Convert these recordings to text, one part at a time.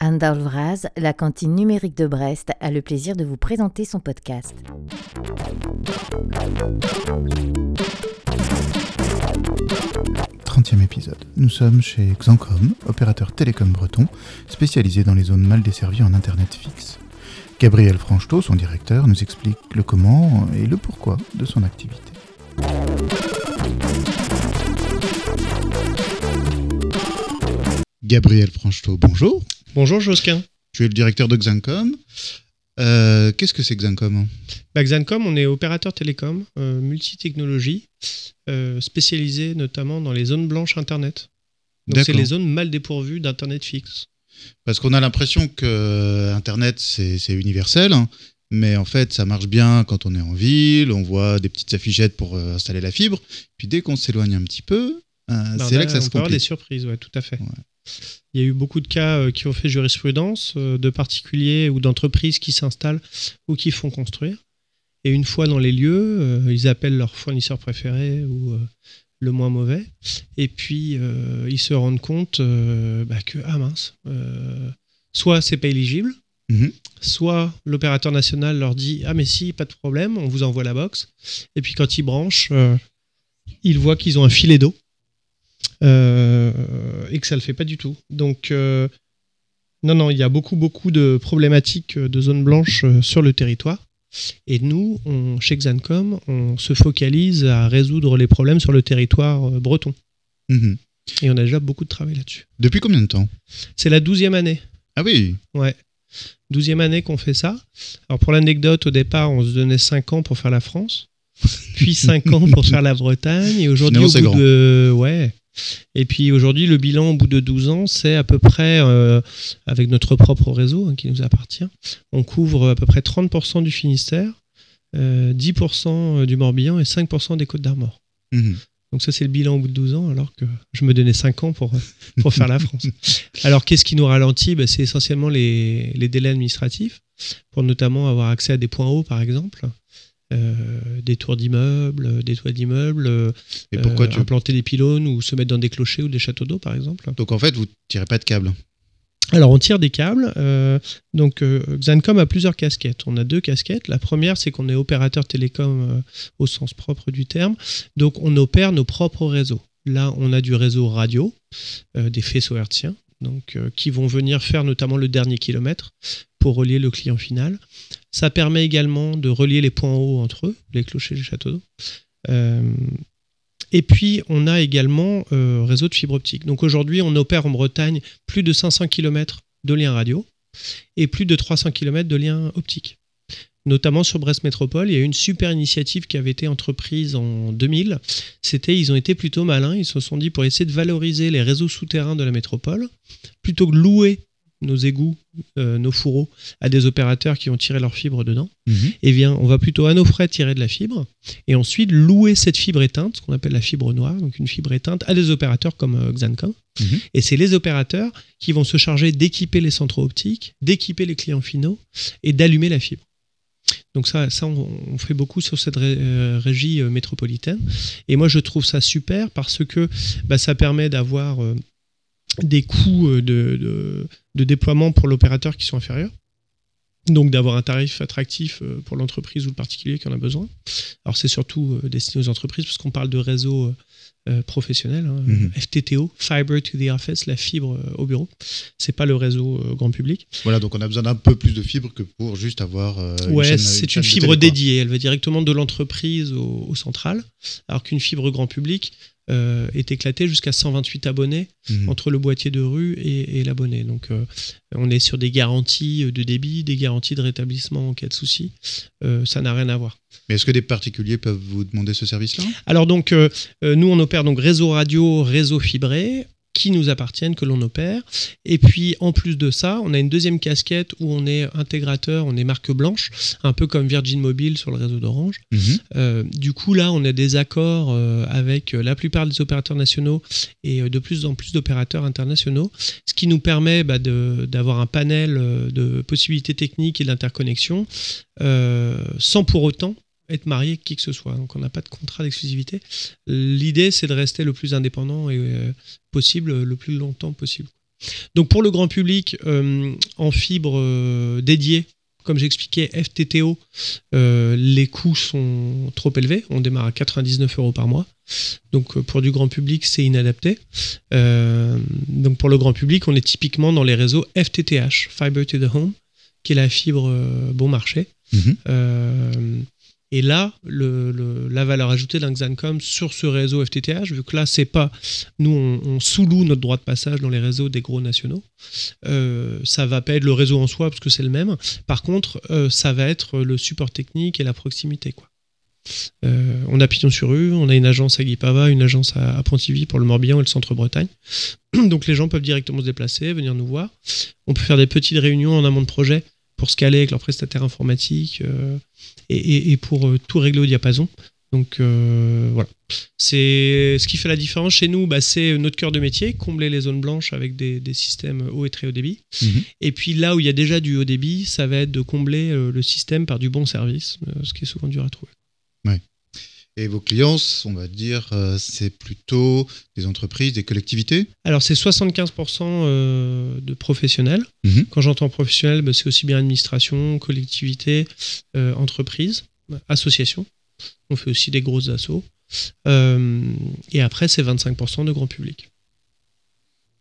Anne la cantine numérique de Brest, a le plaisir de vous présenter son podcast. Trentième épisode. Nous sommes chez Xancom, opérateur télécom breton, spécialisé dans les zones mal desservies en Internet fixe. Gabriel Franchetot, son directeur, nous explique le comment et le pourquoi de son activité. Gabriel Franchetot, bonjour. Bonjour Josquin. Tu es le directeur de Xancom. Euh, Qu'est-ce que c'est Xancom? Bah, Xancom, on est opérateur télécom, euh, multitechnologie, euh, spécialisé notamment dans les zones blanches Internet. Donc c'est les zones mal dépourvues d'Internet fixe. Parce qu'on a l'impression que euh, Internet, c'est universel, hein, mais en fait, ça marche bien quand on est en ville, on voit des petites affichettes pour installer la fibre, puis dès qu'on s'éloigne un petit peu, Bah, c'est là que ça on se peut avoir des complique. surprises, ouais, tout à fait. Ouais. Il y a eu beaucoup de cas euh, qui ont fait jurisprudence euh, de particuliers ou d'entreprises qui s'installent ou qui font construire. Et une fois dans les lieux, euh, ils appellent leur fournisseur préféré ou le moins mauvais. Et puis, ils se rendent compte bah, que, ah mince, soit c'est pas éligible, Mhm. soit l'opérateur national leur dit Ah, mais si, pas de problème, on vous envoie la box. Et puis quand ils branchent, euh, ils voient qu'ils ont un filet d'eau et que ça le fait pas du tout. Donc, euh, non, non, il y a beaucoup, beaucoup de problématiques euh, de zones blanches euh, sur le territoire. Et nous, on, chez Xancom, on se focalise à résoudre les problèmes sur le territoire euh, breton. Mhm. Et on a déjà beaucoup de travail là-dessus. Depuis combien de temps? C'est la douzième année. Ah oui, Ouais. Douzième année qu'on fait ça. Alors pour l'anecdote, au départ, on se donnait 5 ans pour faire la France, puis 5 ans pour faire la Bretagne, et aujourd'hui, au bout grand. de... Ouais. Et puis aujourd'hui, le bilan au bout de 12 ans, c'est à peu près, euh, avec notre propre réseau hein, qui nous appartient, on couvre à peu près 30% du Finistère, euh, 10% du Morbihan et 5% des Côtes d'Armor. Mhm. Donc ça, c'est le bilan au bout de 12 ans, alors que je me donnais 5 ans pour, pour faire la France. Alors qu'est-ce qui nous ralentit? Ben, C'est essentiellement les, les délais administratifs, pour notamment avoir accès à des points hauts, par exemple, euh, des tours d'immeubles, des toits d'immeubles, euh, Et pourquoi euh, tu... implanter des pylônes ou se mettre dans des clochers ou des châteaux d'eau, par exemple. Donc en fait, vous tirez pas de câble. Alors on tire des câbles. euh, donc euh, Xancom a plusieurs casquettes. On a deux casquettes. La première, c'est qu'on est opérateur télécom euh, au sens propre du terme. Donc on opère nos propres réseaux. Là, on a du réseau radio, euh, des faisceaux hertziens, donc euh, qui vont venir faire notamment le dernier kilomètre pour relier le client final. Ça permet également de relier les points hauts entre eux, les clochers, les châteaux d'eau. Euh, et puis, on a également euh, réseau de fibre optique. Donc aujourd'hui, on opère en Bretagne plus de 500 km de liens radio et plus de 300 km de liens optiques. Notamment sur Brest Métropole, il y a une super initiative qui avait été entreprise en 2000. C'était, ils ont été plutôt malins. Ils se sont dit pour essayer de valoriser les réseaux souterrains de la métropole, plutôt que louer nos égouts, euh, nos fourreaux à des opérateurs qui ont tiré leur fibre dedans, Mhm. eh bien, on va plutôt à nos frais tirer de la fibre et ensuite louer cette fibre éteinte, ce qu'on appelle la fibre noire, donc une fibre éteinte, à des opérateurs comme euh, Xancom. Mhm. Et c'est les opérateurs qui vont se charger d'équiper les centraux optiques, d'équiper les clients finaux et d'allumer la fibre. Donc ça, ça on, on fait beaucoup sur cette ré- euh, régie euh, métropolitaine. Et moi, je trouve ça super parce que bah, ça permet d'avoir des coûts euh, de, de- de déploiement pour l'opérateur qui sont inférieurs. Donc d'avoir un tarif attractif euh, pour l'entreprise ou le particulier qui en a besoin. Alors c'est surtout euh, destiné aux entreprises parce qu'on parle de réseau professionnel, hein, Mhm. FTTO, Fiber to the Office, la fibre au bureau. C'est pas le réseau grand public. Voilà, donc on a besoin d'un peu plus de fibre que pour juste avoir. euh, ouais, c'est une fibre dédiée. Elle va directement de l'entreprise au, au central, alors qu'une fibre grand public euh, est éclatée jusqu'à 128 abonnés Mhm. entre le boîtier de rue et, et l'abonné. Donc euh, on est sur des garanties de débit, des garanties de rétablissement en cas de souci. Euh, ça n'a rien à voir. Mais est-ce que des particuliers peuvent vous demander ce service-là? Alors donc, euh, euh, nous, on opère donc réseau radio, réseau fibré qui nous appartiennent, que l'on opère. Et puis, en plus de ça, on a une deuxième casquette où on est intégrateur, on est marque blanche, un peu comme Virgin Mobile sur le réseau d'Orange. Mhm. Euh, du coup, là, on a des accords euh, avec euh, la plupart des opérateurs nationaux et de plus en plus d'opérateurs internationaux, ce qui nous permet bah, de- d'avoir un panel de possibilités techniques et d'interconnexion euh, sans pour autant être marié avec qui que ce soit. Donc, on n'a pas de contrat d'exclusivité. L'idée, c'est de rester le plus indépendant et, euh, possible le plus longtemps possible. Donc pour le grand public, euh, en fibre euh, dédiée, comme j'expliquais, FTTO, euh, les coûts sont trop élevés. On démarre à 99 euros par mois. Donc pour du grand public, c'est inadapté. donc pour le grand public, on est typiquement dans les réseaux FTTH, Fiber to the Home, qui est la fibre bon marché. Mhm. Et là, la valeur ajoutée d'un Xancom sur ce réseau FTTH, vu que là, c'est pas. Nous, on, sous-loue notre droit de passage dans les réseaux des gros nationaux. Euh, ça va pas être le réseau en soi, parce que c'est le même. Par contre, euh, ça va être le support technique et la proximité. Euh, on a Pignon sur rue, on a une agence à Guipava, une agence à, à Pontivy pour le Morbihan et le centre-Bretagne. Donc les gens peuvent directement se déplacer, venir nous voir. On peut faire des petites réunions en amont de projet pour scaler avec leur prestataire informatique euh, et, pour euh, tout régler au diapason. Donc euh, voilà, c'est ce qui fait la différence chez nous. Bah, c'est notre cœur de métier, combler les zones blanches avec des, systèmes haut et très haut débit. Mhm. Et puis là où il y a déjà du haut débit, ça va être de combler le système par du bon service, ce qui est souvent dur à trouver. Et vos clients, on va dire, euh, c'est plutôt des entreprises, des collectivités? Alors, c'est 75% euh, de professionnels. Mhm. Quand j'entends professionnel, bah, c'est aussi bien administration, collectivité, euh, entreprise, association. On fait aussi des grosses assos. et après, c'est 25% de grand public.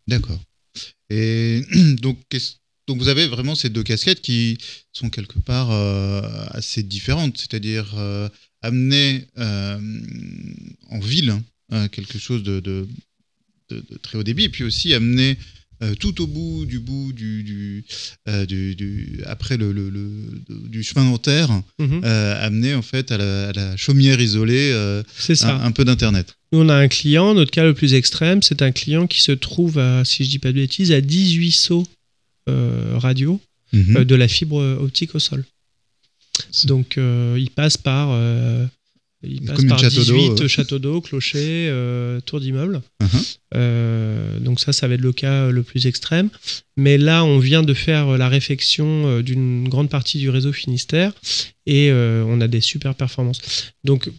D'accord. Et donc, donc, vous avez vraiment ces deux casquettes qui sont quelque part assez différentes. C'est-à-dire amener euh, en ville hein, quelque chose de, de, très haut débit, et puis aussi amener euh, tout au bout du bout du, du, euh, du, après le, le, du chemin dentaire, mhm. amener en fait à la, chaumière isolée ça. Un, peu d'internet. Nous on a un client, notre cas le plus extrême, c'est un client qui se trouve à, si je dis pas de bêtises, à 18 sauts radio mhm. de la fibre optique au sol. Donc euh, il passe par, euh, il passe par 18 euh. châteaux d'eau, clochers, tours d'immeubles. Uh-huh. donc ça, ça va être le cas le plus extrême. Mais là, on vient de faire la réfection d'une grande partie du réseau Finistère et on a des super performances. Donc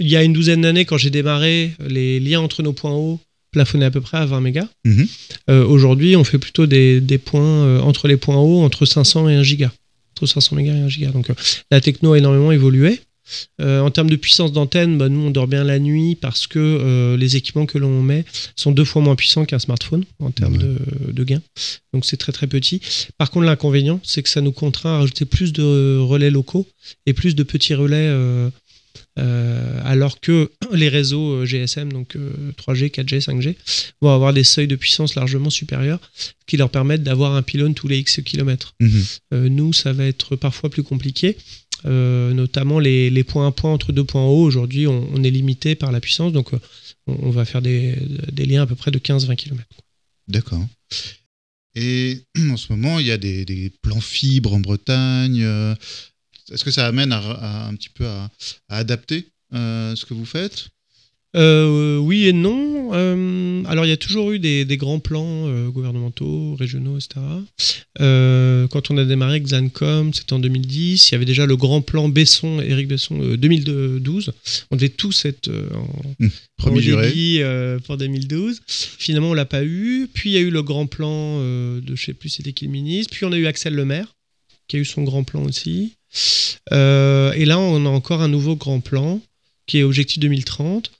il y a une douzaine d'années, quand j'ai démarré, les liens entre nos points hauts plafonnaient à peu près à 20 mégas. Uh-huh. Aujourd'hui, on fait plutôt des, des points entre les points hauts entre 500 et 1 giga. 500 MHz et 1 giga. Donc euh, la techno a énormément évolué. Euh, en termes de puissance d'antenne, bah, nous on dort bien la nuit parce que euh, les équipements que l'on met sont deux fois moins puissants qu'un smartphone en termes de, de, gain. Donc c'est très très petit. Par contre l'inconvénient, c'est que ça nous contraint à rajouter plus de relais locaux et plus de petits relais euh, alors que les réseaux euh, GSM, donc 3G, 4G, 5G, vont avoir des seuils de puissance largement supérieurs qui leur permettent d'avoir un pylône tous les X kilomètres. Mhm. Euh, nous, ça va être parfois plus compliqué. notamment les, points à point entre deux points hauts. Aujourd'hui, on, est limité par la puissance, donc on, va faire des, liens à peu près de 15-20 km. D'accord. Et en ce moment, il y a des, plans fibres en Bretagne. Est-ce que ça amène à, un petit peu à, adapter euh, ce que vous faites? Euh, oui et non. Euh, alors il y a toujours eu des, grands plans gouvernementaux, régionaux, etc. quand on a démarré Xancom, c'était en 2010. Il y avait déjà le grand plan Besson, Éric Besson, 2012. On devait tous être en, mmh, premier pour 2012. Finalement, on l'a pas eu. Puis il y a eu le grand plan de je sais plus c'était qui le ministre. Puis on a eu Axel Lemaire qui a eu son grand plan aussi. Euh, et là, on a encore un nouveau grand plan qui est Objectif 2030.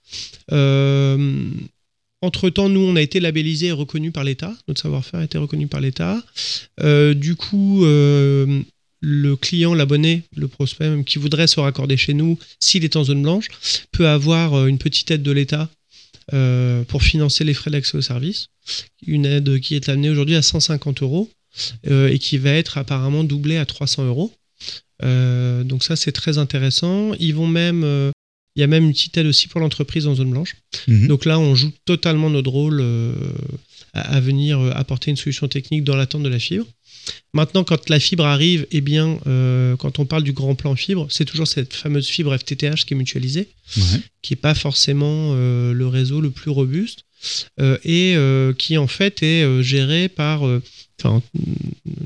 Euh, entre-temps, nous, on a été labellisé et reconnu par l'État. Notre savoir-faire a été reconnu par l'État. Euh, du coup, le client, l'abonné, le prospect même, qui voudrait se raccorder chez nous, s'il est en zone blanche, peut avoir une petite aide de l'État pour financer les frais d'accès au service. Une aide qui est amenée aujourd'hui à 150 euros et qui va être apparemment doublée à 300 euros. Euh, donc ça, c'est très intéressant. Ils vont même... Euh, il y a même une petite aide aussi pour l'entreprise en zone blanche. Mhm. Donc là, on joue totalement notre rôle euh, à, venir apporter une solution technique dans l'attente de la fibre. Maintenant, quand la fibre arrive, eh bien, quand on parle du grand plan fibre, c'est toujours cette fameuse fibre FTTH qui est mutualisée, qui n'est pas forcément le réseau le plus robuste et qui en fait est géré par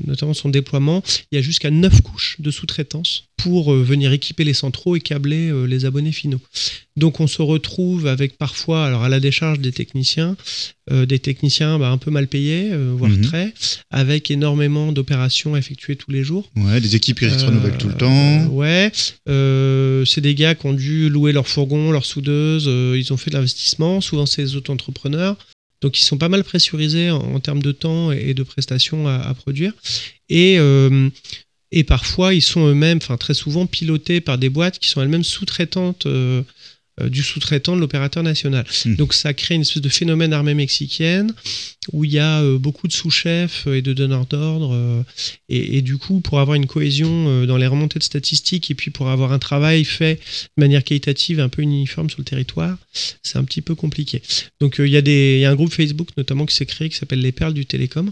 notamment son déploiement, il y a jusqu'à 9 couches de sous-traitance pour euh, venir équiper les centraux et câbler euh, les abonnés finaux. Donc on se retrouve avec parfois, alors à la décharge des techniciens, euh, des techniciens bah, un peu mal payés, voire Mhm. très, avec énormément d'opérations effectuées tous les jours. Ouais, des équipes qui se renouvellent tout le temps. ouais, Euh, c'est des gars qui ont dû louer leur fourgon, leur soudeuse, ils ont fait de l'investissement, souvent c'est des auto-entrepreneurs, donc ils sont pas mal pressurisés en, termes de temps et de prestations à, produire. Et, euh, et parfois ils sont eux-mêmes, enfin très souvent pilotés par des boîtes qui sont elles-mêmes sous-traitantes. euh, du sous-traitant de l'opérateur national. Hmm. Donc ça crée une espèce de phénomène armée mexicaine où il y a euh, beaucoup de sous-chefs et de donneurs d'ordre euh, et, et du coup, pour avoir une cohésion euh, dans les remontées de statistiques et puis pour avoir un travail fait de manière qualitative un peu uniforme sur le territoire, c'est un petit peu compliqué. Donc euh, il y, a des- il y a un groupe Facebook notamment qui s'est créé qui s'appelle Les Perles du Télécom,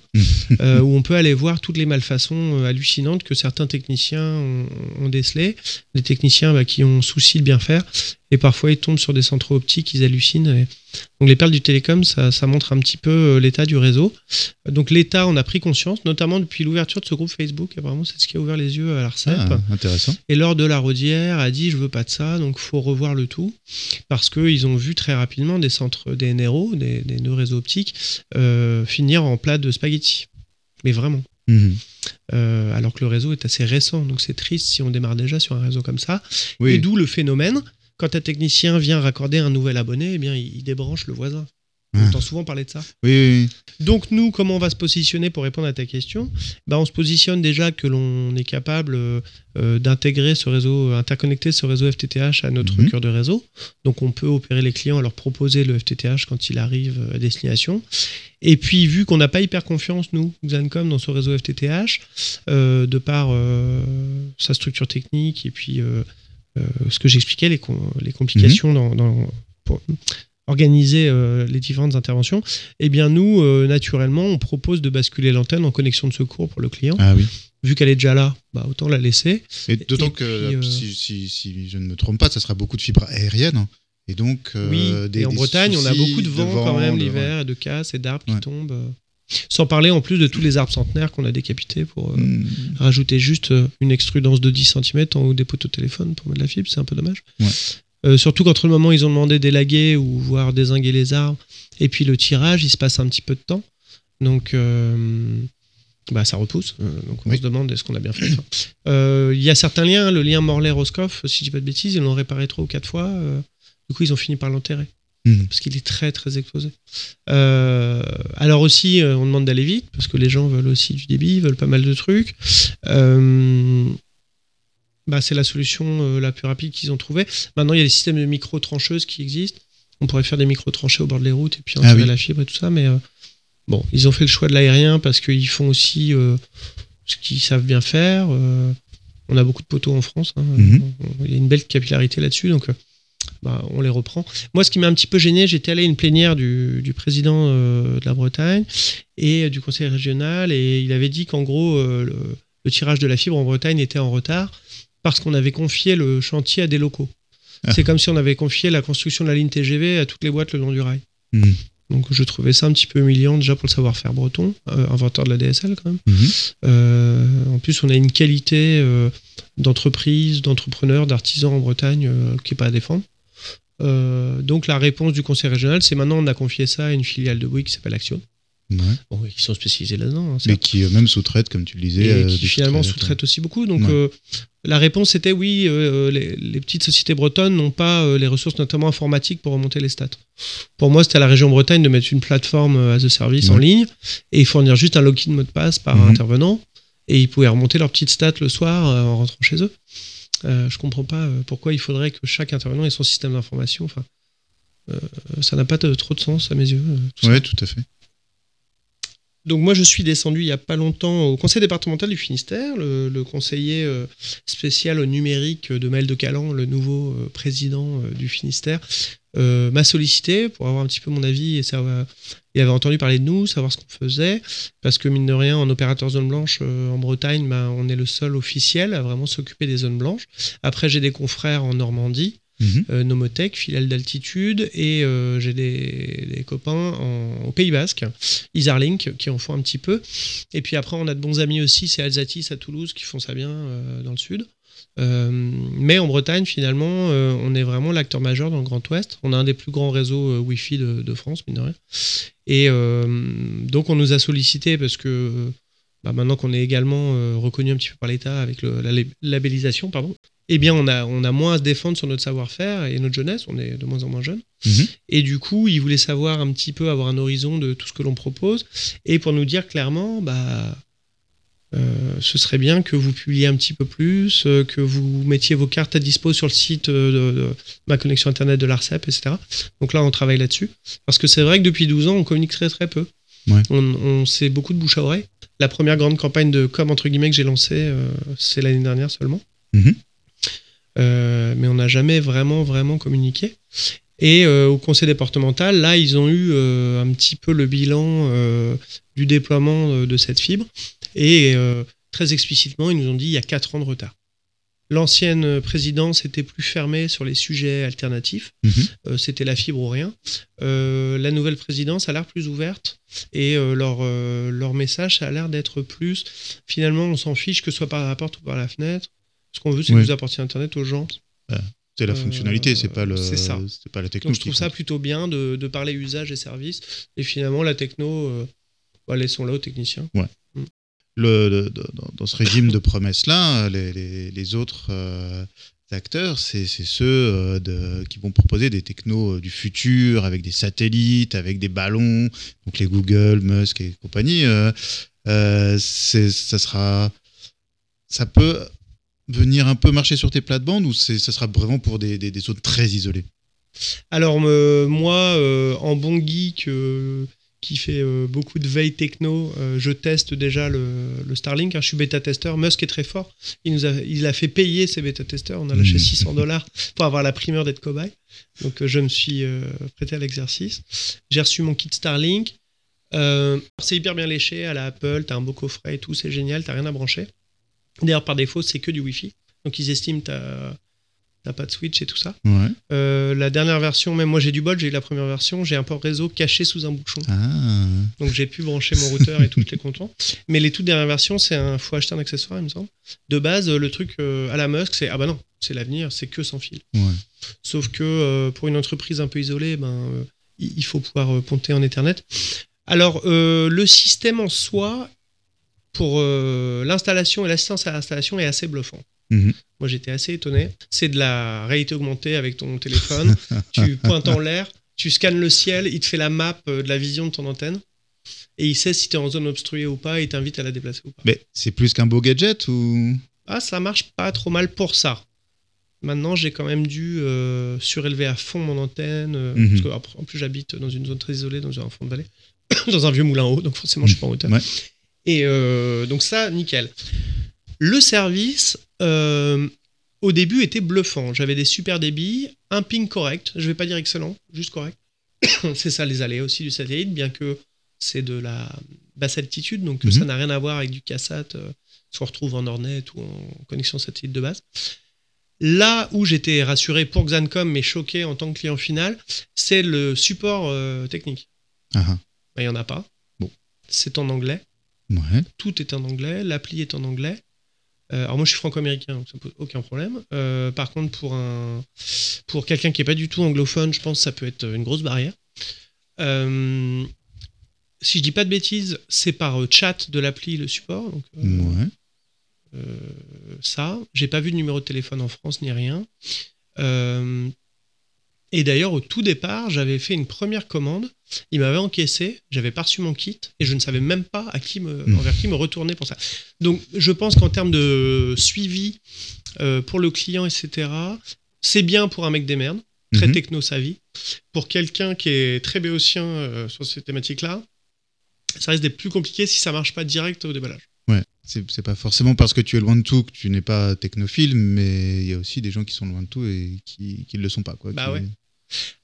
euh, où on peut aller voir toutes les malfaçons euh, hallucinantes que certains techniciens ont, ont décelées. Des techniciens bah, qui ont souci de bien faire et parfois ils tombent sur des centraux optiques, ils hallucinent. et- Donc les perles du télécom, ça, ça montre un petit peu euh, l'état du réseau. Donc l'État en a pris conscience, notamment depuis l'ouverture de ce groupe Facebook. Apparemment, c'est ce qui a ouvert les yeux à l'ARCEP. Ah, intéressant. Et lors de la Rodière a dit je veux pas de ça, donc faut revoir le tout parce qu'ils ont vu très rapidement des centres des NRO, des, des nœuds réseaux optiques, euh, finir en plat de spaghetti. Mais vraiment. Mhm. Euh, alors que le réseau est assez récent, donc c'est triste si on démarre déjà sur un réseau comme ça. Et d'où le phénomène quand un technicien vient raccorder un nouvel abonné, eh bien il, débranche le voisin. On Ah. entend souvent parler de ça. Oui, oui, oui. Donc nous, comment on va se positionner pour répondre à ta question? Bah, On se positionne déjà que l'on est capable euh, euh, d'intégrer ce réseau, interconnecter ce réseau FTTH à notre Mhm. cœur de réseau. Donc on peut opérer les clients, leur proposer le FTTH quand il arrive à destination. Et puis vu qu'on n'a pas hyper confiance, nous, Xancom, dans ce réseau FTTH, euh, de par euh, sa structure technique et puis euh, euh, ce que j'expliquais, les, com- les complications dans, dans- pour organiser euh, les différentes interventions, eh bien nous, euh, naturellement, on propose de basculer l'antenne en connexion de secours pour le client. Ah oui. Vu qu'elle est déjà là, bah, autant la laisser. Et d'autant que, euh, si, si- si je ne me trompe pas, ça sera beaucoup de fibres aériennes. Et donc, euh, oui, des, et en des Bretagne, on a beaucoup de vent, quand même de- l'hiver, et de casses et d'arbres Ouais. qui tombent. Sans parler en plus de tous les arbres centenaires qu'on a décapités pour euh, Hmm. rajouter juste euh, une extrudance de 10 cm en haut des poteaux de téléphone pour mettre de la fibre, c'est un peu dommage. Ouais. Euh, surtout qu'entre le moment où ils ont demandé d'élaguer ou voire désinguer les arbres et puis le tirage, il se passe un petit peu de temps. Donc euh, bah, ça repousse. Donc on Oui. se demande est-ce qu'on a bien fait. Il y a certains liens, le lien Morlaix-Roscoff, si je dis pas de bêtises, ils l'ont réparé trois ou quatre fois. du coup, ils ont fini par l'enterrer Mhm. parce qu'il est très très exposé. Euh, alors aussi, euh, on demande d'aller vite parce que les gens veulent aussi du débit, ils veulent pas mal de trucs. Euh, bah, c'est la solution la plus rapide qu'ils ont trouvée. Maintenant, il y a des systèmes de micro-trancheuses qui existent. On pourrait faire des micro-tranchées au bord des routes et puis enterrer Ah oui. la fibre et tout ça, mais euh, bon, ils ont fait le choix de l'aérien parce qu'ils font aussi ce qu'ils savent bien faire. On a beaucoup de poteaux en France. hein. Mhm. Il y a une belle capillarité là-dessus, donc bah, on les reprend. Moi, ce qui m'a un petit peu gêné, j'étais allé à une plénière du, du président euh, de la Bretagne et euh, du conseil régional, et il avait dit qu'en gros, euh, le, le tirage de la fibre en Bretagne était en retard parce qu'on avait confié le chantier à des locaux. Ah. C'est comme si on avait confié la construction de la ligne TGV à toutes les boîtes le long du rail. Mhm. Donc je trouvais ça un petit peu humiliant déjà pour le savoir-faire breton, euh, inventeur de la DSL quand même. Euh, en plus, on a une qualité euh, d'entreprise, d'entrepreneurs, d'artisans en Bretagne qui n'est pas à défendre. Euh, donc la réponse du conseil régional, c'est maintenant on a confié ça à une filiale de Bouygues qui s'appelle Action. Ouais. Bon, sont spécialisés là-dedans. hein, Mais qui eux-mêmes sous-traitent, comme tu le disais. et euh, qui finalement sous-traitent aussi beaucoup. Donc Ouais. euh, la réponse était oui, les, les petites sociétés bretonnes n'ont pas les ressources notamment informatiques pour remonter les stats. Pour moi, c'était à la région Bretagne de mettre une plateforme as a service en ligne et fournir juste un login mot de passe par Mhm. intervenant et ils pouvaient remonter leurs petites stats le soir en rentrant chez eux. Euh, je comprends pas euh, pourquoi il faudrait que chaque intervenant ait son système d'information. Enfin, euh, ça n'a pas de- trop de sens à mes yeux. euh, tout à fait. Donc moi je suis descendu il y a pas longtemps au conseil départemental du Finistère, le, le conseiller euh, spécial au numérique de Maël de Calan, le nouveau président du Finistère, euh, m'a sollicité pour avoir un petit peu mon avis et savoir. Il avait entendu parler de nous, savoir ce qu'on faisait, parce que mine de rien, en opérateur zone blanche euh, en Bretagne, ben, on est le seul officiel à vraiment s'occuper des zones blanches. Après j'ai des confrères en Normandie. Mhm. euh, Nomotech, filiale d'altitude, et euh, j'ai des, des copains en- au Pays Basque, Isarlink, qui en font un petit peu. Et puis après, on a de bons amis aussi, c'est Alsatis à Toulouse qui font ça bien euh, dans le sud. Euh, mais en Bretagne, finalement, euh, on est vraiment l'acteur majeur dans le Grand Ouest. On a un des plus grands réseaux euh, Wi-Fi de, de France, mine de rien. Et donc, on nous a sollicité parce que bah, maintenant qu'on est également euh, reconnu un petit peu par l'État avec le- la lab- labellisation, pardon, eh bien, on a, on a moins à se défendre sur notre savoir-faire et notre jeunesse. On est de moins en moins jeunes. Mhm. Et du coup, ils voulaient savoir un petit peu, avoir un horizon de tout ce que l'on propose. Et pour nous dire clairement, bah, euh, ce serait bien que vous publiez un petit peu plus, euh, que vous mettiez vos cartes à dispo sur le site euh, de, de ma connexion internet de l'ARCEP, etc. Donc là, on travaille là-dessus. Parce que c'est vrai que depuis 12 ans, on communique très très peu. Ouais. On, on sait beaucoup de bouche à oreille. La première grande campagne de com, entre guillemets, que j'ai lancée, c'est l'année dernière seulement. Mhm. Euh, mais on n'a jamais vraiment, vraiment communiqué. Et euh, au conseil départemental, là, ils ont eu euh, un petit peu le bilan euh, du déploiement de cette fibre. Et très explicitement, ils nous ont dit il y a 4 ans de retard. L'ancienne présidence était plus fermée sur les sujets alternatifs. Mhm. C'était la fibre ou rien. La nouvelle présidence a l'air plus ouverte et leur, leur message ça a l'air d'être plus. Finalement, on s'en fiche que ce soit par la porte ou par la fenêtre. Ce qu'on veut, c'est que vous apportiez Internet aux gens. C'est la Euh, fonctionnalité, c'est pas le, c'est ça. c'est pas la techno. Donc je trouve ça compte. plutôt bien de, de parler usage et service. Et finalement, la techno, euh, bah, laissons-la aux techniciens. le, le- dans, ce régime de promesses-là, les, les- les autres euh, acteurs, c'est c'est ceux euh, de- qui vont proposer des technos euh, du futur avec des satellites, avec des ballons, donc les Google, Musk et compagnie. euh, euh, c'est- ça sera, ça peut venir un peu marcher sur tes plates-bandes ou ça sera vraiment pour des, des, des zones très isolées? Alors me- moi, euh, en bon geek euh, qui fait euh, beaucoup de veille techno, euh, je teste déjà le, le Starlink. hein, je suis bêta-testeur. Musk est très fort. Il nous a, il a fait payer ses bêta-testeurs. On a lâché Mhm. 600 dollars pour avoir la primeur d'être cobaye. Donc euh, je me suis euh, prêté à l'exercice. J'ai reçu mon kit Starlink. Euh, c'est hyper bien léché à la Apple. T'as un beau coffret et tout. C'est génial. T'as rien à brancher. D'ailleurs, par défaut, c'est que du Wi-Fi. Donc ils estiment t'as t'as pas de switch et tout ça. Ouais. Euh, la dernière version, même moi j'ai du bol, j'ai eu la première version, j'ai un port réseau caché sous un bouchon. Ah. Donc j'ai pu brancher mon routeur et tout, j'étais content. Mais les toutes dernières versions, c'est un faut acheter un accessoire, il me semble. De base, euh, le truc euh, à la Musk, c'est ah bah non, c'est l'avenir, c'est que sans fil. Ouais. Sauf que euh, pour une entreprise un peu isolée, ben euh, il faut pouvoir euh, ponter en Ethernet. Alors euh, le système en soi, pour euh, l'installation et l'assistance à l'installation est assez bluffant. Mhm. Moi, j'étais assez étonné. C'est de la réalité augmentée avec ton téléphone. tu pointes en l'air, tu scannes le ciel, il te fait la map euh, de la vision de ton antenne. Et il sait si tu es en zone obstruée ou pas et il t'invite à la déplacer ou pas. Mais c'est plus qu'un beau gadget ou? Ah, ça marche pas trop mal pour ça. Maintenant, j'ai quand même dû euh, surélever à fond mon antenne. euh, Mhm. Parce que, après, en plus, j'habite dans une zone très isolée, dans un fond de vallée, dans un vieux moulin haut, donc forcément, je suis pas en hauteur. Ouais. Et euh, donc, ça, nickel. Le service, euh, au début, était bluffant. J'avais des super débits, un ping correct, je vais pas dire excellent, juste correct. c'est ça les allées aussi du satellite, bien que c'est de la basse altitude, donc Mhm. ça n'a rien à voir avec du CASAT, euh, qu'on retrouve en Ornet ou en connexion satellite de base. Là où j'étais rassuré pour Xancom, mais choqué en tant que client final, c'est le support euh, technique. Ah, ah. Ben, Il n'y en a pas. Bon. C'est en anglais. Ouais. Tout est en anglais. L'appli est en anglais. Euh, alors moi, je suis franco-américain, donc ça pose aucun problème. Euh, par contre, pour, un, pour quelqu'un qui n'est pas du tout anglophone, je pense que ça peut être une grosse barrière. Euh, si je dis pas de bêtises, c'est par chat de l'appli le support. Donc, Ouais. ça. J'ai pas vu de numéro de téléphone en France ni rien. Et d'ailleurs, au tout départ, j'avais fait une première commande. Il m'avait encaissé, j'avais pas reçu mon kit et je ne savais même pas à qui me, Mm. envers qui me retourner pour ça. Donc, je pense qu'en termes de suivi euh, pour le client, etc., c'est bien pour un mec des merdes, très Mhm. techno savvy. Pour quelqu'un qui est très béotien euh, sur ces thématiques-là, ça risque d'être plus compliqué si ça marche pas direct au déballage. Ouais, c'est c'est pas forcément parce que tu es loin de tout que tu n'es pas technophile, mais il y a aussi des gens qui sont loin de tout et qui ne le sont pas. Quoi, Bah qui- ouais.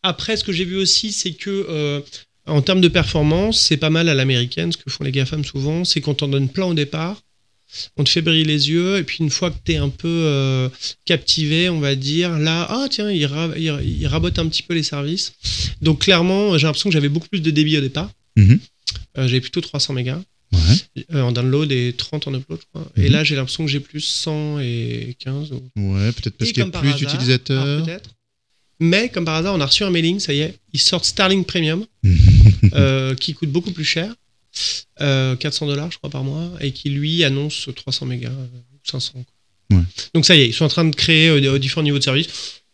Après, ce que j'ai vu aussi, c'est que euh, en termes de performance, c'est pas mal à l'américaine, ce que font les GAFAM souvent, c'est qu'on t'en donne plein au départ. on te fait briller les yeux, et puis une fois que tu es un peu euh, captivé, on va dire, là, ah tiens, il, rabote un petit peu les services. Donc clairement, j'ai l'impression que j'avais beaucoup plus de débit au départ. Mhm. Euh, j'avais plutôt 300 mégas Ouais. euh, en download et 30 en upload, je crois. Et Mhm. là, j'ai l'impression que j'ai plus 100 et 15. ou- Ouais, peut-être parce qu'il y a plus d'utilisateurs. peut-être. Mais comme par hasard, on a reçu un mailing, ça y est, ils sortent Starlink Premium, euh, qui coûte beaucoup plus cher, euh, 400 dollars je crois par mois, et qui lui annonce 300 mégas, euh, ou 500. quoi. Ouais. Donc ça y est, ils sont en train de créer euh, différents niveaux de service.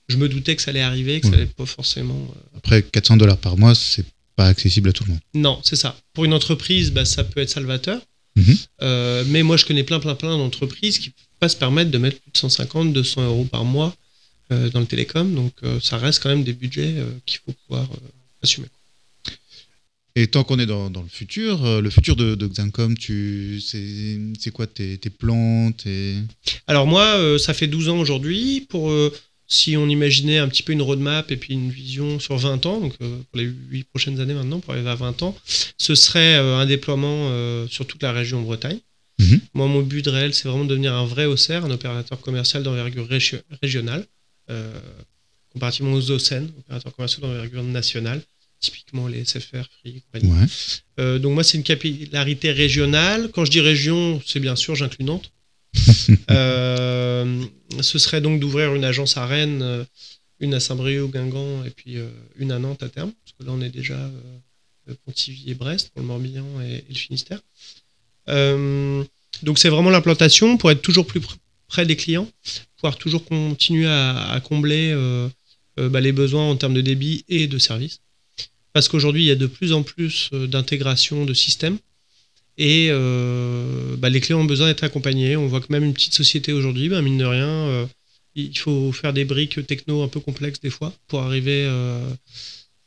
Je me doutais que ça allait arriver, que ça allait pas forcément. euh, Après, 400 dollars par mois, c'est pas accessible à tout le monde. Non, c'est ça. Pour une entreprise, bah, ça peut être salvateur. Mhm. Euh, mais moi, je connais plein, plein, plein d'entreprises qui ne peuvent pas se permettre de mettre plus de 150, 200 euros par mois euh, dans le télécom. Donc, euh, ça reste quand même des budgets euh, qu'il faut pouvoir euh, assumer. Et tant qu'on est dans, dans le futur, euh, le futur de, de Xencom, tu, c'est, c'est quoi tes, tes plans tes... Alors, moi, euh, ça fait 12 ans aujourd'hui. Pour euh, si on imaginait un petit peu une roadmap et puis une vision sur 20 ans, donc euh, pour les 8 prochaines années maintenant, pour arriver à 20 ans, ce serait euh, un déploiement euh, sur toute la région Bretagne. Mhm. Moi, mon but réel, c'est vraiment de devenir un vrai OCR, un opérateur commercial d'envergure régi- régionale, euh, comparativement aux OCEN, opérateurs commerciaux d'envergure nationale, typiquement les SFR, Free, compagnie. Ouais. Euh, donc moi, c'est une capillarité régionale. Quand je dis région, c'est bien sûr, j'inclus Nantes. Euh, ce serait donc d'ouvrir une agence à Rennes, euh, une à Saint-Brieuc, Guingamp, et puis euh, une à Nantes à terme, parce que là, on est déjà euh, Pontivy et Brest pour le Morbihan et, et le Finistère. Euh, donc c'est vraiment l'implantation pour être toujours plus pr- près des clients, pouvoir toujours continuer à, combler euh, euh, bah, les besoins en termes de débit et de service. Parce qu'aujourd'hui, il y a de plus en plus euh, d'intégration de systèmes et bah, les clients ont besoin d'être accompagnés. On voit que même une petite société aujourd'hui, bah, mine de rien, il faut faire des briques techno un peu complexes des fois pour arriver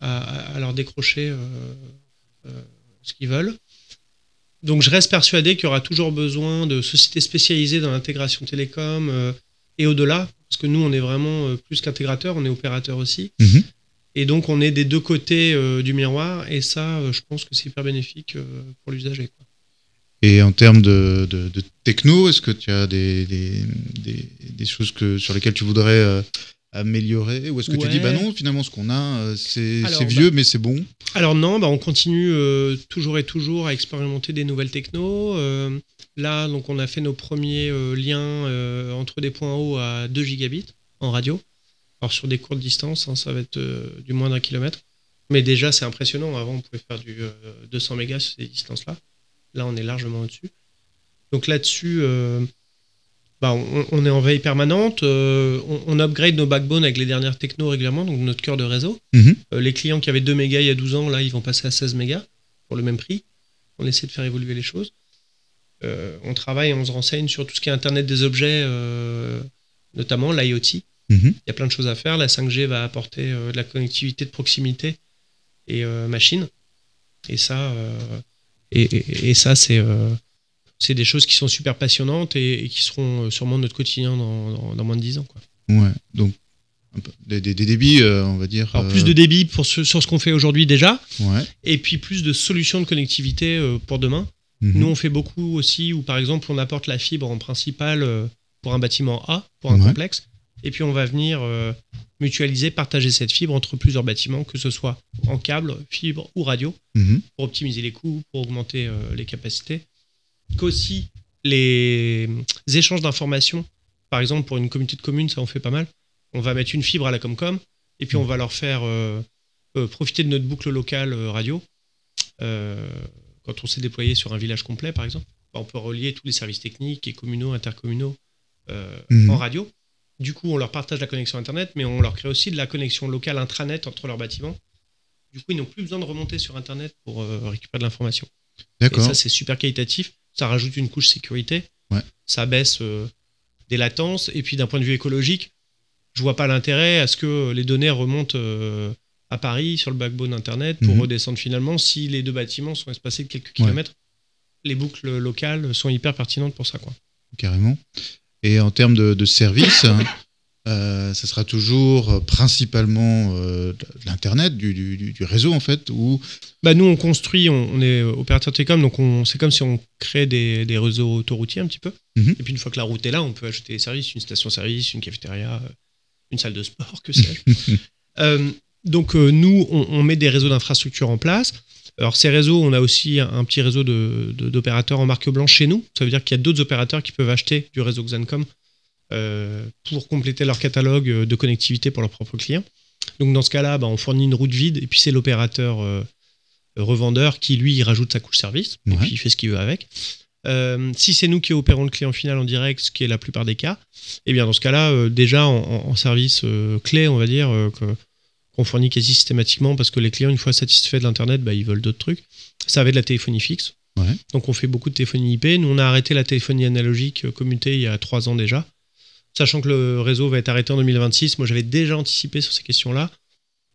à, leur décrocher ce qu'ils veulent. Donc je reste persuadé qu'il y aura toujours besoin de sociétés spécialisées dans l'intégration télécom euh, et au-delà, parce que nous on est vraiment euh, plus qu'intégrateur, on est opérateur aussi. Mhm. Et donc on est des deux côtés euh, du miroir, et ça je pense que c'est hyper bénéfique pour l'usager. Et en termes de, de, de techno, est-ce que tu as des, des, des, des choses que, sur lesquelles tu voudrais améliorer Ou est-ce que tu dis, bah non, finalement, ce qu'on a, euh, c'est, c'est bah- vieux, mais c'est bon Alors non, bah on continue euh, toujours et toujours à expérimenter des nouvelles technos. Euh, là, donc on a fait nos premiers euh, liens entre des points hauts à 2 gigabits en radio. Alors sur des courtes distances, hein, ça va être du moins d'un kilomètre. Mais déjà, c'est impressionnant. Avant, on pouvait faire du euh, 200 mégas sur ces distances-là. Là, on est largement au-dessus. Donc là-dessus, bah, on, on est en veille permanente. Euh, on, on upgrade nos backbones avec les dernières technos régulièrement, donc notre cœur de réseau. Mhm. Euh, les clients qui avaient 2 mégas il y a 12 ans, là, ils vont passer à 16 mégas pour le même prix. On essaie de faire évoluer les choses. Euh, on travaille et on se renseigne sur tout ce qui est Internet des objets, notamment l'IoT. Mhm. Il y a plein de choses à faire. La 5G va apporter de la connectivité de proximité et machine. Et ça, et, et- et ça c'est c'est des choses qui sont super passionnantes et, et qui seront euh, sûrement notre quotidien dans, dans- dans moins de 10 ans. Quoi. Ouais, donc des, des- des débits, euh, on va dire. Alors euh, plus de débit pour ce- sur ce qu'on fait aujourd'hui déjà, Ouais. et puis plus de solutions de connectivité euh, pour demain. Mhm. Nous, on fait beaucoup aussi où, par exemple, on apporte la fibre en principal euh, pour un bâtiment A, pour un Ouais. complexe, et puis on va venir euh, mutualiser, partager cette fibre entre plusieurs bâtiments, que ce soit en câble, fibre ou radio, Mhm. pour optimiser les coûts, pour augmenter euh, les capacités. Qu'aussi les échanges d'informations, par exemple, pour une communauté de communes, ça on fait pas mal. On va mettre une fibre à la Comcom, et puis on va leur faire euh, euh, profiter de notre boucle locale euh, radio. Quand on s'est déployé sur un village complet, par exemple, bah, on peut relier tous les services techniques et communaux, intercommunaux Mhm. en radio. Du coup, on leur partage la connexion Internet, mais on leur crée aussi de la connexion locale intranet entre leurs bâtiments. Du coup, ils n'ont plus besoin de remonter sur Internet pour récupérer de l'information. Et D'accord. ça, c'est super qualitatif. Ça rajoute une couche sécurité. Ouais. Ça baisse euh, des latences. Et puis, d'un point de vue écologique, je vois pas l'intérêt à ce que les données remontent euh, à Paris sur le backbone Internet pour Mhm. redescendre finalement si les deux bâtiments sont espacés de quelques Ouais. kilomètres. Les boucles locales sont hyper pertinentes pour ça. Quoi. Carrément. Et en termes de, de services, euh, ça sera toujours euh, principalement euh, de l'internet, du, du- du- du réseau en fait, ou Bah, nous, on construit, on, on est opérateur télécom, donc on- c'est comme si on crée des, des réseaux autoroutiers un petit peu. Mhm. Et puis une fois que la route est là, on peut ajouter des services, une station-service, une cafétéria, une salle de sport, que sais-je. Euh, donc euh, nous, on, on met des réseaux d'infrastructure en place. Alors ces réseaux, on a aussi un, un petit réseau de- de- d'opérateurs en marque blanche chez nous. Ça veut dire qu'il y a d'autres opérateurs qui peuvent acheter du réseau Xancom pour compléter leur catalogue euh, de connectivité pour leurs propres clients. Donc dans ce cas-là, bah, on fournit une route vide et puis c'est l'opérateur euh, revendeur qui lui rajoute sa couche service et puis il fait ce qu'il veut avec. Euh, si c'est nous qui opérons le client final en direct, ce qui est la plupart des cas, et bien dans ce cas-là, euh, déjà en, en- service euh, clé, on va dire, euh, qu'on fournit quasi systématiquement parce que les clients, une fois satisfaits de l'Internet, bah, ils veulent d'autres trucs. Ça va être de la téléphonie fixe. Ouais. Donc on fait beaucoup de téléphonie IP. Nous, on a arrêté la téléphonie analogique euh, commutée il y a trois ans déjà. Sachant que le réseau va être arrêté en 2026, moi j'avais déjà anticipé sur ces questions-là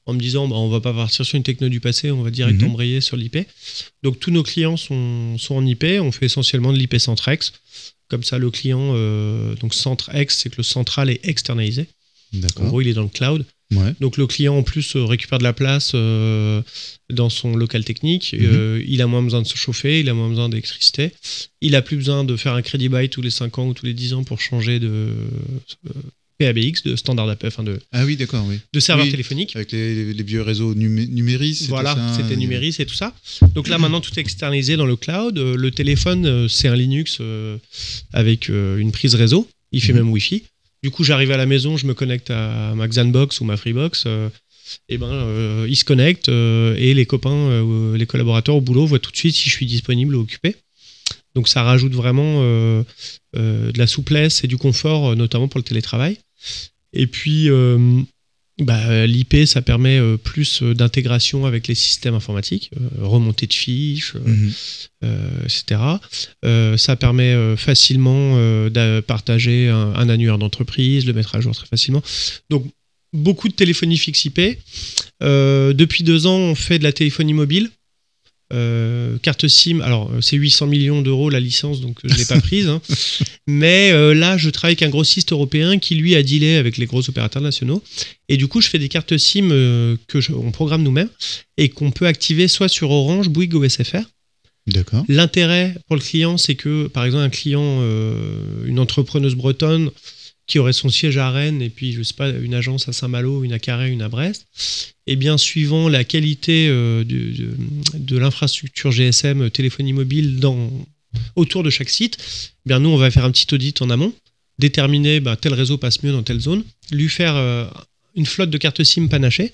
en me disant bah, on va pas partir sur une techno du passé, on va direct Mhm. embrayer sur l'IP. Donc tous nos clients sont, sont en IP, on fait essentiellement de l'IP Centrex. Comme ça, le client, euh, donc Centrex, c'est que le central est externalisé. En gros, il est dans le cloud. Ouais. Donc le client en plus euh, récupère de la place euh, dans son local technique. Mhm. Euh, il a moins besoin de se chauffer, il a moins besoin d'électricité. Il a plus besoin de faire un crédit bail tous les 5 ans ou tous les 10 ans pour changer de euh, PABX, de standard d'appel, enfin de, Ah oui, d'accord, oui. de serveur Oui. téléphonique. Avec les, vieux réseaux numé- numéris. Voilà, ça, c'était numéris et tout ça. Donc là, maintenant, tout est externalisé dans le cloud. Le téléphone, c'est un Linux avec une prise réseau. Il fait Mhm. même Wi-Fi. Du coup, j'arrive à la maison, je me connecte à ma Xanbox ou ma Freebox. euh, et ben, euh, il se connecte euh, et les copains, les collaborateurs au boulot voient tout de suite si je suis disponible ou occupé. Donc ça rajoute vraiment de la souplesse et du confort, notamment pour le télétravail. Et puis, bah, l'IP, ça permet euh, plus euh, d'intégration avec les systèmes informatiques, euh, remontée de fiches, euh, Mhm. euh, etc. Euh, ça permet euh, facilement euh, de partager un, un annuaire d'entreprise, le mettre à jour très facilement. Donc, beaucoup de téléphonie fixe IP. Euh, depuis deux ans, on fait de la téléphonie mobile. Euh, carte SIM, alors euh, c'est 800 millions d'euros la licence, donc euh, je ne l'ai pas prise. hein. Mais euh, là, je travaille avec un grossiste européen qui, lui, a dealé avec les gros opérateurs nationaux. Et du coup, je fais des cartes SIM euh, que je- on programme nous-mêmes et qu'on peut activer soit sur Orange, Bouygues ou SFR. D'accord. L'intérêt pour le client, c'est que, par exemple, un client, une entrepreneuse bretonne qui aurait son siège à Rennes et puis, je sais une agence à Saint-Malo, une à Carhaix, une à Brest, et bien, suivant la qualité euh, de, l'infrastructure GSM, euh, téléphonie mobile autour de chaque site, eh bien, nous, on va faire un petit audit en amont, déterminer bah, tel réseau passe mieux dans telle zone, lui faire euh, une flotte de cartes SIM panachées,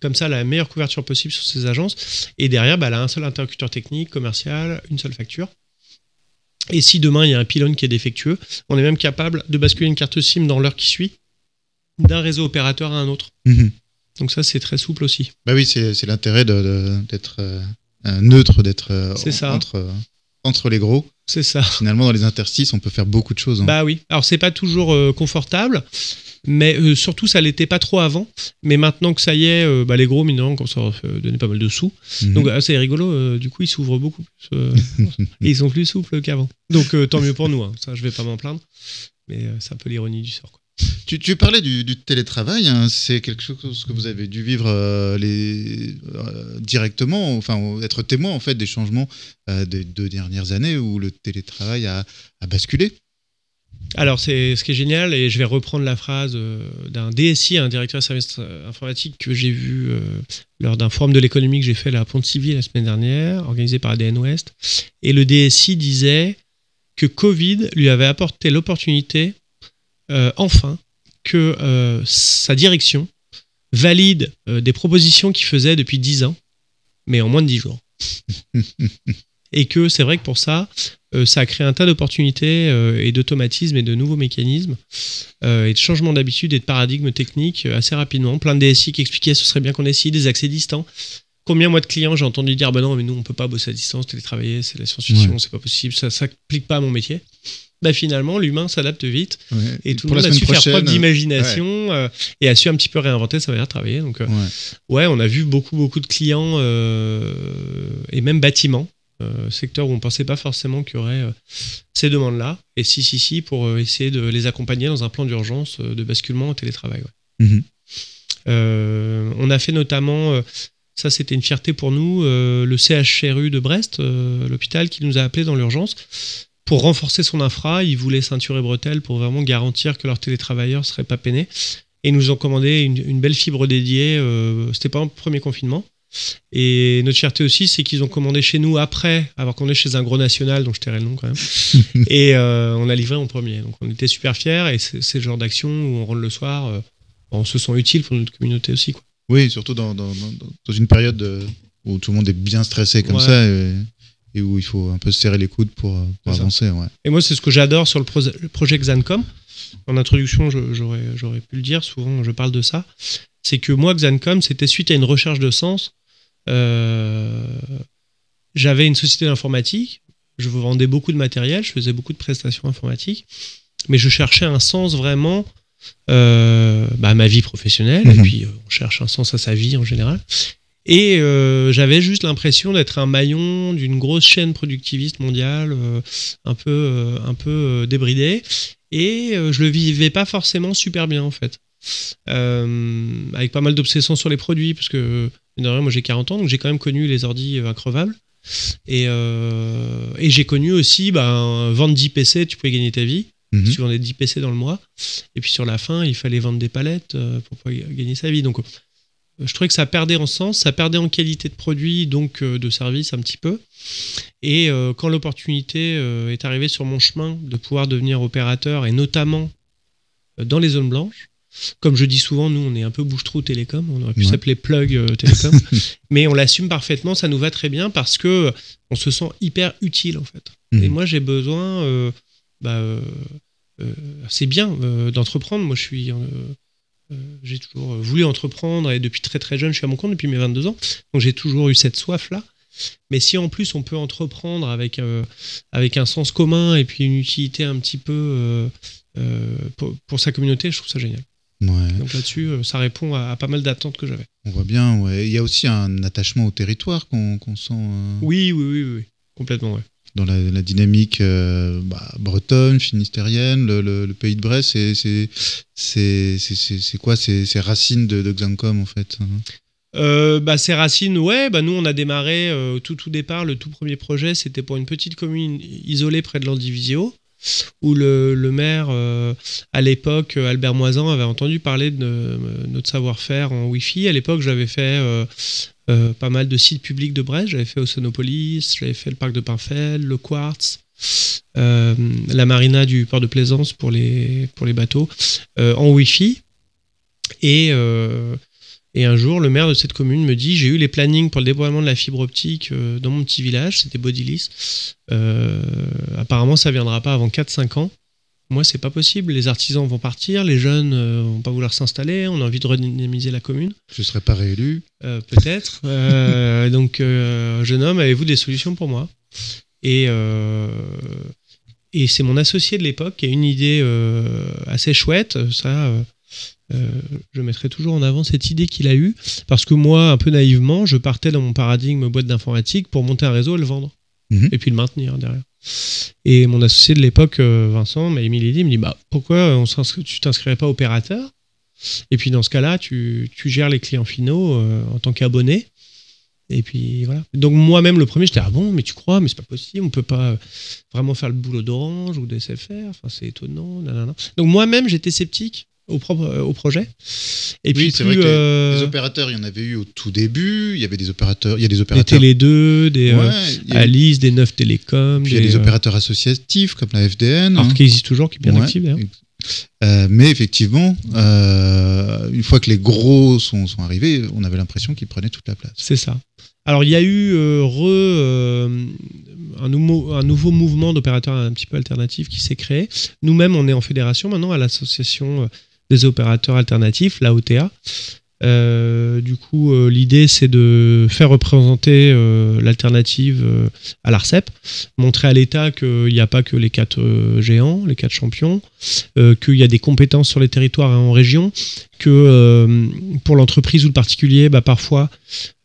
comme ça, la meilleure couverture possible sur ces agences. Et derrière, bah, elle a un seul interlocuteur technique, commercial, une seule facture. Et si demain il y a un pylône qui est défectueux, on est même capable de basculer une carte SIM dans l'heure qui suit d'un réseau opérateur à un autre. Mhm. Donc ça, c'est très souple aussi. Bah oui, c'est l'intérêt d'être euh, neutre, d'être euh, entre, euh, entre les gros. C'est ça. Finalement, dans les interstices, on peut faire beaucoup de choses. hein. Bah oui. Alors c'est pas toujours confortable, mais euh, surtout ça l'était pas trop avant. Mais maintenant que ça y est, euh, bah, les gros comme ça euh, donner pas mal de sous. Mhm. Donc ah, c'est rigolo. euh, du coup ils s'ouvrent beaucoup plus euh, et ils sont plus souples qu'avant. Donc tant mieux pour nous. hein. Ça je vais pas m'en plaindre. Mais c'est un peu l'ironie du sort. quoi. Tu, tu parlais du, du télétravail, hein, c'est quelque chose que vous avez dû vivre euh, les, euh, directement, enfin être témoin en fait des changements euh, des deux dernières années où le télétravail a, a basculé. Alors, c'est ce qui est génial, et je vais reprendre la phrase euh, d'un DSI, un directeur de service informatique que j'ai vu euh, lors d'un forum de l'économie que j'ai fait à la Pontivy la semaine dernière, organisé par ADN Ouest. Et le DSI disait que Covid lui avait apporté l'opportunité, euh, enfin, que euh, sa direction valide des propositions qu'il faisait depuis 10 ans, mais en moins de 10 jours. et que c'est vrai que pour ça, ça a créé un tas d'opportunités euh, et d'automatismes et de nouveaux mécanismes euh, et de changements d'habitude et de paradigmes techniques euh, assez rapidement. Plein de DSI qui expliquaient ce serait bien qu'on essaye des accès distants. Combien moi de clients j'ai entendu dire bah non mais nous on peut pas bosser à distance, télétravailler, c'est la science-fiction, Ouais. c'est pas possible, ça s'applique pas à mon métier. Bah finalement l'humain s'adapte vite Ouais. et tout le monde a su faire preuve d'imagination euh, et a su un petit peu réinventer sa manière de travailler. Donc euh, ouais. ouais on a vu beaucoup beaucoup de clients euh, et même bâtiments secteur où on pensait pas forcément qu'il y aurait ces demandes-là. Et si, si, si, pour essayer de les accompagner dans un plan d'urgence de basculement au télétravail. Mhm. on a fait notamment ça, c'était une fierté pour nous. le CHRU de Brest, l'hôpital, qui nous a appelés dans l'urgence pour renforcer son infra, ils voulaient ceinture et bretelles pour vraiment garantir que leurs télétravailleurs ne seraient pas peinés. Et ils nous ont commandé une, belle fibre dédiée. Euh, C'était pas le premier confinement. Et notre fierté aussi, c'est qu'ils ont commandé chez nous après avoir commandé chez un gros national, dont je tairai le nom quand même. et euh, on a livré en premier. Donc on était super fiers. Et c'est le genre d'action où on rentre le soir, euh, on se sent utile pour notre communauté aussi. Quoi. Oui, surtout dans, dans, dans, une période où tout le monde est bien stressé comme ça. Et et où il faut un peu se serrer les coudes pour, avancer. Ouais. Et moi, c'est ce que j'adore sur le, projet Xancom. En introduction, j'aurais pu le dire, souvent je parle de ça. C'est que moi, Xancom, c'était suite à une recherche de sens. Euh, j'avais une société d'informatique, je vendais beaucoup de matériel, je faisais beaucoup de prestations informatiques, mais je cherchais un sens vraiment euh, bah, à ma vie professionnelle, et mhm. puis euh, on cherche un sens à sa vie en général. Et j'avais juste l'impression d'être un maillon d'une grosse chaîne productiviste mondiale, un peu, un peu débridée. Et je le vivais pas forcément super bien en fait. avec pas mal d'obsessions sur les produits, parce que moi j'ai 40 ans, donc j'ai quand même connu les ordis increvables. Et, et j'ai connu aussi, ben, vendre 10 PC, tu pouvais gagner ta vie. Mhm. Tu vendais 10 PC dans le mois. Et puis sur la fin, il fallait vendre des palettes pour pouvoir gagner sa vie. Donc je trouvais que ça perdait en sens, ça perdait en qualité de produit, donc euh, de service un petit peu. Et euh, quand l'opportunité euh, est arrivée sur mon chemin de pouvoir devenir opérateur, et notamment dans les zones blanches, comme je dis souvent, nous, on est un peu bouche-trou télécom, on aurait pu s'appeler plug télécom, mais on l'assume parfaitement, ça nous va très bien parce que on se sent hyper utile en fait. Mmh. Et moi, j'ai besoin, bah, c'est bien d'entreprendre. Moi, je suis euh, j'ai toujours voulu entreprendre et depuis très très jeune, je suis à mon compte depuis mes 22 ans. Donc j'ai toujours eu cette soif-là. Mais si en plus on peut entreprendre avec, euh, avec un sens commun et puis une utilité un petit peu euh, pour, sa communauté, je trouve ça génial. Donc là-dessus, ça répond à, pas mal d'attentes que j'avais. On voit bien, ouais. Il y a aussi un attachement au territoire qu'on sent. Oui, oui, oui, oui, complètement, ouais dans la, dynamique euh, bah, bretonne, finistérienne, le, pays de Brest, c'est quoi? Ces, racines de, de Xancom en fait hein euh, bah, ces racines, ouais, bah, nous on a démarré euh, tout tout départ, le tout premier projet, c'était pour une petite commune isolée près de l'Andivisio, où le, maire, à l'époque, Albert Moisan, avait entendu parler de notre savoir-faire en Wi-Fi. À l'époque, j'avais fait euh, pas mal de sites publics de Brest. J'avais fait Oceanopolis, j'avais fait le parc de Pinfel, le Quartz, euh, la marina du port de Plaisance pour les, bateaux, euh, en Wi-Fi. Et, et un jour, le maire de cette commune me dit J'ai eu les plannings pour le déploiement de la fibre optique dans mon petit village, c'était Bodilis. apparemment, ça viendra pas avant 4-5 ans. Moi, c'est pas possible. Les artisans vont partir, les jeunes euh, vont pas vouloir s'installer. On a envie de redynamiser la commune. Je serai pas réélu. Euh, peut-être. Euh, donc, jeune homme, avez-vous des solutions pour moi? Et et c'est mon associé de l'époque qui a une idée assez chouette. Ça, je mettrai toujours en avant cette idée qu'il a eue parce que moi, un peu naïvement, je partais dans mon paradigme boîte d'informatique pour monter un réseau et le vendre. Mhm. Et puis le maintenir derrière. Et mon associé de l'époque, euh, Vincent, m'a émis l'idée, il me dit bah, pourquoi on tu t'inscrirais pas opérateur? Et puis dans ce cas-là, tu, gères les clients finaux euh, en tant qu'abonné. Et puis voilà. Donc moi-même, le premier, j'étais ah bon, mais tu crois, mais c'est pas possible, on peut pas vraiment faire le boulot d'Orange ou d'SFR, enfin c'est étonnant. Donc moi-même, j'étais sceptique au, propre, euh, au projet. Et puis c'est vrai que les, euh, opérateurs, il y en avait eu au tout début. Il y avait des opérateurs, il y a des opérateurs. Des Télé 2, des euh, Alice, des 9 Télécom. il y a des opérateurs associatifs comme la FDN. Alors hein. qui existe toujours, qui est bien actif d'ailleurs. mais effectivement, une fois que les gros sont, sont arrivés, on avait l'impression qu'ils prenaient toute la place. C'est ça. Alors il y a eu re, un, nouveau, un nouveau mouvement d'opérateurs un petit peu alternatifs qui s'est créé. Nous-mêmes, on est en fédération maintenant à l'association des opérateurs alternatifs, la OTA. Euh, du coup, euh, l'idée, c'est de faire représenter euh, l'alternative à l'ARCEP, montrer à l'État qu'il n'y a pas que les quatre géants, les quatre champions, qu'il y a des compétences sur les territoires et en région, que euh, pour l'entreprise ou le particulier, bah, parfois,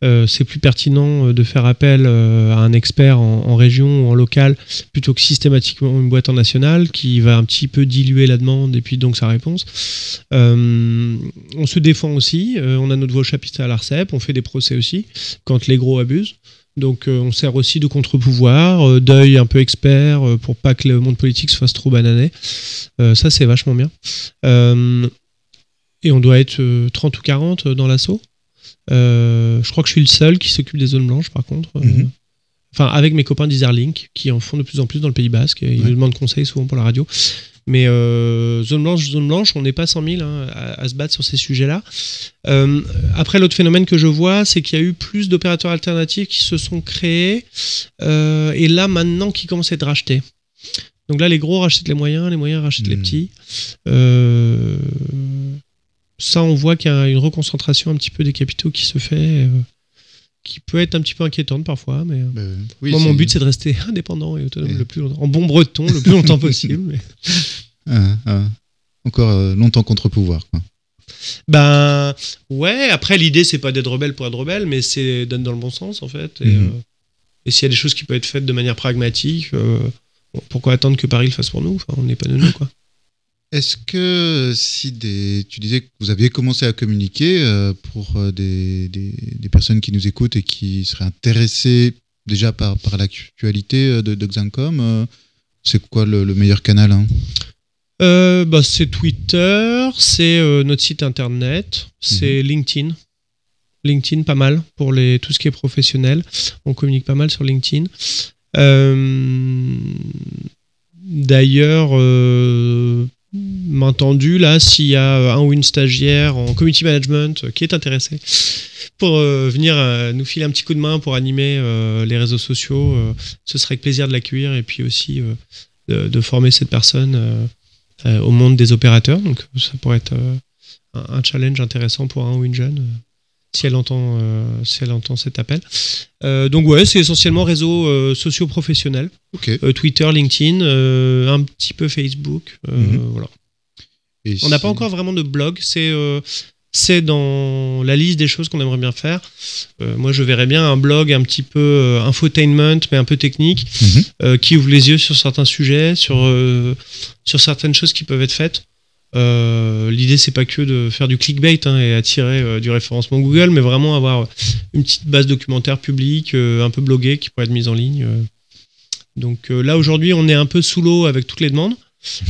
euh, c'est plus pertinent de faire appel à un expert en, région ou en local plutôt que systématiquement une boîte en national qui va un petit peu diluer la demande et puis donc sa réponse. on se défend aussi, on a notre voix au chapitre à l'ARCEP, on fait des procès aussi quand les gros abusent. Donc on sert aussi de contre-pouvoir, d'œil un peu expert pour pas que le monde politique se fasse trop bananer. ça c'est vachement bien. Et on doit être 30 euh, ou 40 euh, dans l'assaut. Euh, je crois que je suis le seul qui s'occupe des zones blanches, par contre. Mhm. Enfin, avec mes copains d'Iserlink, qui en font de plus en plus dans le Pays Basque. Et Ils nous demandent conseil souvent pour la radio. Mais zone blanche, zone blanche, on n'est pas 100 000 hein, à, se battre sur ces sujets-là. après, l'autre phénomène que je vois, c'est qu'il y a eu plus d'opérateurs alternatifs qui se sont créés. et là, maintenant, qui commencent à être rachetés. Donc là, les gros rachètent les moyens, les moyens rachètent les mhm. petits. Ça, on voit qu'il y a une reconcentration un petit peu des capitaux qui se fait, euh, qui peut être un petit peu inquiétante parfois. Mais euh, ben, moi, mon but, c'est de rester indépendant et autonome le plus longtemps, en bon breton, le plus longtemps possible. Ah, ah. Encore euh, longtemps contre pouvoir. Ben ouais. Après, l'idée, c'est pas d'être rebelle pour être rebelle, mais c'est d'être dans le bon sens en fait. Et, mhm. s'il y a des choses qui peuvent être faites de manière pragmatique, pourquoi attendre que Paris le fasse pour nous? Enfin, On n'est pas de nous, quoi. Est-ce que si des, tu disais que vous aviez commencé à communiquer euh, pour euh, des, des, personnes qui nous écoutent et qui seraient intéressées déjà par, par l'actualité euh, de, de Xancom, c'est quoi le, meilleur canal hein? Bah, C'est Twitter, c'est notre site internet, c'est mhm. LinkedIn. LinkedIn, pas mal pour les, tout ce qui est professionnel. On communique pas mal sur LinkedIn. D'ailleurs, entendu là s'il y a un ou une stagiaire en community management qui est intéressé pour euh, venir euh, nous filer un petit coup de main pour animer euh, les réseaux sociaux, ce serait avec plaisir de l'accueillir et puis aussi de, former cette personne au monde des opérateurs. Donc ça pourrait être un, challenge intéressant pour un ou une jeune si elle entend, si elle entend cet appel. donc ouais, c'est essentiellement réseaux sociaux professionnels. Twitter, LinkedIn, un petit peu Facebook. Mhm. Voilà on n'a pas encore vraiment de blog. C'est euh, c'est dans la liste des choses qu'on aimerait bien faire. Euh, moi, je verrais bien un blog un petit peu euh, infotainment, mais un peu technique, mhm. qui ouvre les yeux sur certains sujets, sur, sur certaines choses qui peuvent être faites. L'idée, c'est pas que de faire du clickbait hein, et attirer du référencement Google, mais vraiment avoir une petite base documentaire publique, un peu bloguée, qui pourrait être mise en ligne. Donc là, aujourd'hui, on est un peu sous l'eau avec toutes les demandes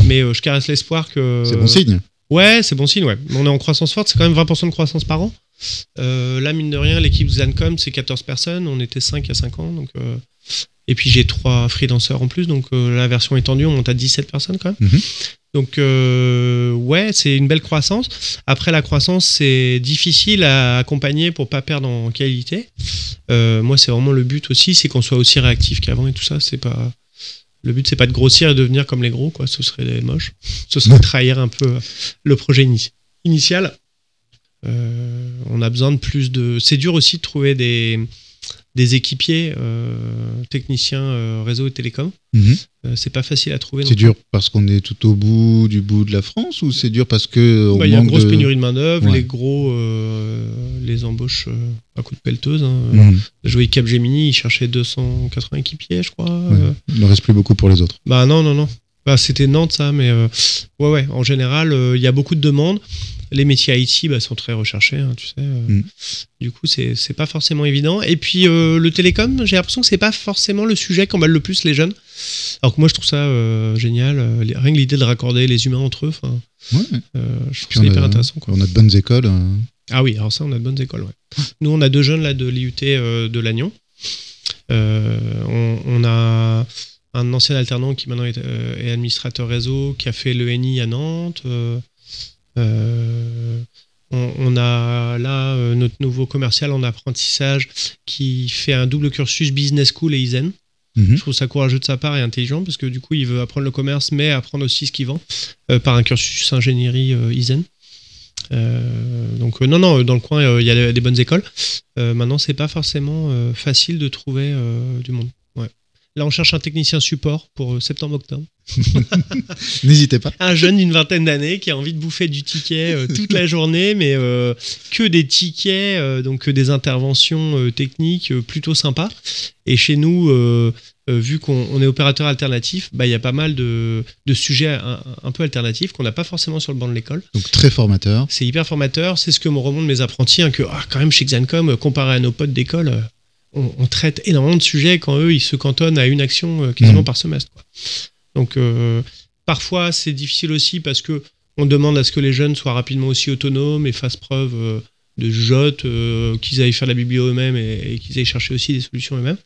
mais euh, je caresse l'espoir que. C'est bon signe. Ouais, c'est bon signe, ouais. On est en croissance forte, c'est quand même 20% de croissance par an. Euh, là, mine de rien, l'équipe Zancom, c'est 14 personnes. On était 5 il y a 5 ans. Donc, euh, Et puis j'ai 3 freelancers en plus. Donc la version étendue, on monte à 17 personnes quand même. Mhm. Donc ouais, c'est une belle croissance. Après, la croissance, c'est difficile à accompagner pour pas perdre en qualité. moi, c'est vraiment le but aussi, c'est qu'on soit aussi réactif qu'avant et tout ça. C'est pas le but, c'est pas de grossir et de devenir comme les gros, quoi. Ce serait moche. Ce serait trahir un peu le projet initial. Euh, on a besoin de plus de. C'est dur aussi de trouver des, des équipiers euh, techniciens euh, réseau et télécom. Mhm. Euh, c'est pas facile à trouver. C'est dur parce qu'on est tout au bout du bout de la France ou c'est dur parce que bah, il y a une grosse pénurie de main d'œuvre, les gros les embauches à coup de pelleteuse. Hein. Mhm. Jouer Capgemini, ils cherchaient 280 équipiers, je crois. Il ne reste plus beaucoup pour les autres. Bah non non non. Bah, c'était Nantes ça, mais ouais ouais. En général, il y a beaucoup de demandes les métiers IT bah, sont très recherchés, hein, tu sais. Euh. Mm. Du coup, c'est pas forcément évident. Et puis, euh, le télécom, j'ai l'impression que c'est pas forcément le sujet qu'emballent le plus les jeunes. Alors que moi, je trouve ça euh, génial. rien que l'idée de raccorder les humains entre eux, ouais. je trouve ça hyper intéressant. On a de bonnes écoles. Hein. Ah oui, alors ça, on a de bonnes écoles. Ouais. Nous, on a deux jeunes là de l'IUT de Lannion. On, a un ancien alternant qui maintenant est, est, administrateur réseau, qui a fait l'ENI à Nantes. Euh, on, a là euh, notre nouveau commercial en apprentissage qui fait un double cursus business school et Isen. Mhm. Je trouve ça courageux de sa part et intelligent parce que du coup, il veut apprendre le commerce, mais apprendre aussi ce qu'il vend euh, par un cursus ingénierie Isen. donc non, non, dans le coin, il y a des bonnes écoles. maintenant, c'est pas forcément facile de trouver du monde. Là, on cherche un technicien support pour euh, septembre-octobre. N'hésitez pas. Un jeune d'une vingtaine d'années qui a envie de bouffer du ticket euh, toute la journée, mais euh, que des tickets, euh, donc que des interventions techniques plutôt sympas. Et chez nous, vu qu'on on est opérateur alternatif, bah, il y a pas mal de, de sujets un, un peu alternatifs qu'on n'a pas forcément sur le banc de l'école. Donc très formateur. C'est hyper formateur. C'est ce que me remontent mes apprentis, hein, que ah, quand même chez Xancom, comparé à nos potes d'école, on, on traite énormément de sujets quand eux, ils se cantonnent à une action euh, quasiment Mhm. par semestre. quoi. Donc euh, parfois, c'est difficile aussi parce que on demande à ce que les jeunes soient rapidement aussi autonomes et fassent preuve euh, de jotte, euh, qu'ils aillent faire la biblio eux-mêmes et, et qu'ils aillent chercher aussi des solutions eux-mêmes.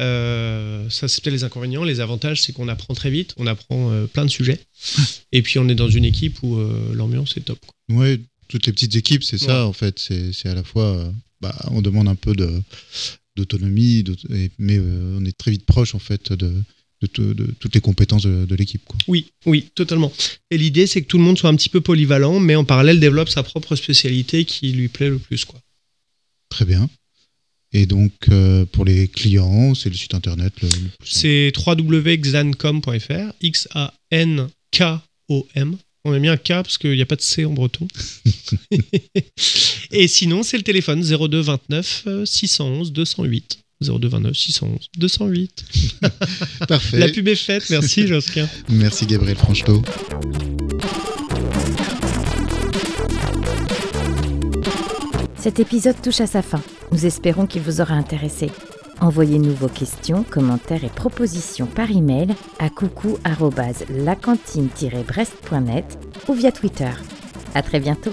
Euh, ça, c'est peut-être les inconvénients. Les avantages, c'est qu'on apprend très vite, on apprend euh, plein de sujets. Et puis, on est dans une équipe où l'ambiance est top. Ouais, toutes les petites équipes, c'est ça en fait. C'est c'est à la fois, bah, on demande un peu de d'autonomie, mais euh, on est très vite proche en fait de, de, tout- de toutes les compétences de, de l'équipe. quoi. Oui, oui, totalement. Et l'idée, c'est que tout le monde soit un petit peu polyvalent, mais en parallèle développe sa propre spécialité qui lui plaît le plus. Quoi. Très bien. Et donc euh, pour les clients, c'est le site internet. Le, le plus simple. C'est www.xancom.fr, X-A-N-K-O-M. On a mis un K parce qu'il n'y a pas de C en breton. Et sinon, c'est le téléphone 02 29 euh, 611 208. 02 29 611 208. Parfait. La pub est faite, merci Josquin. Merci Gabriel Franchetot. Cet épisode touche à sa fin. Nous espérons qu'il vous aura intéressé. Envoyez-nous vos questions, commentaires et propositions par email à coucou@lacantine-brest.net ou via Twitter. À très bientôt.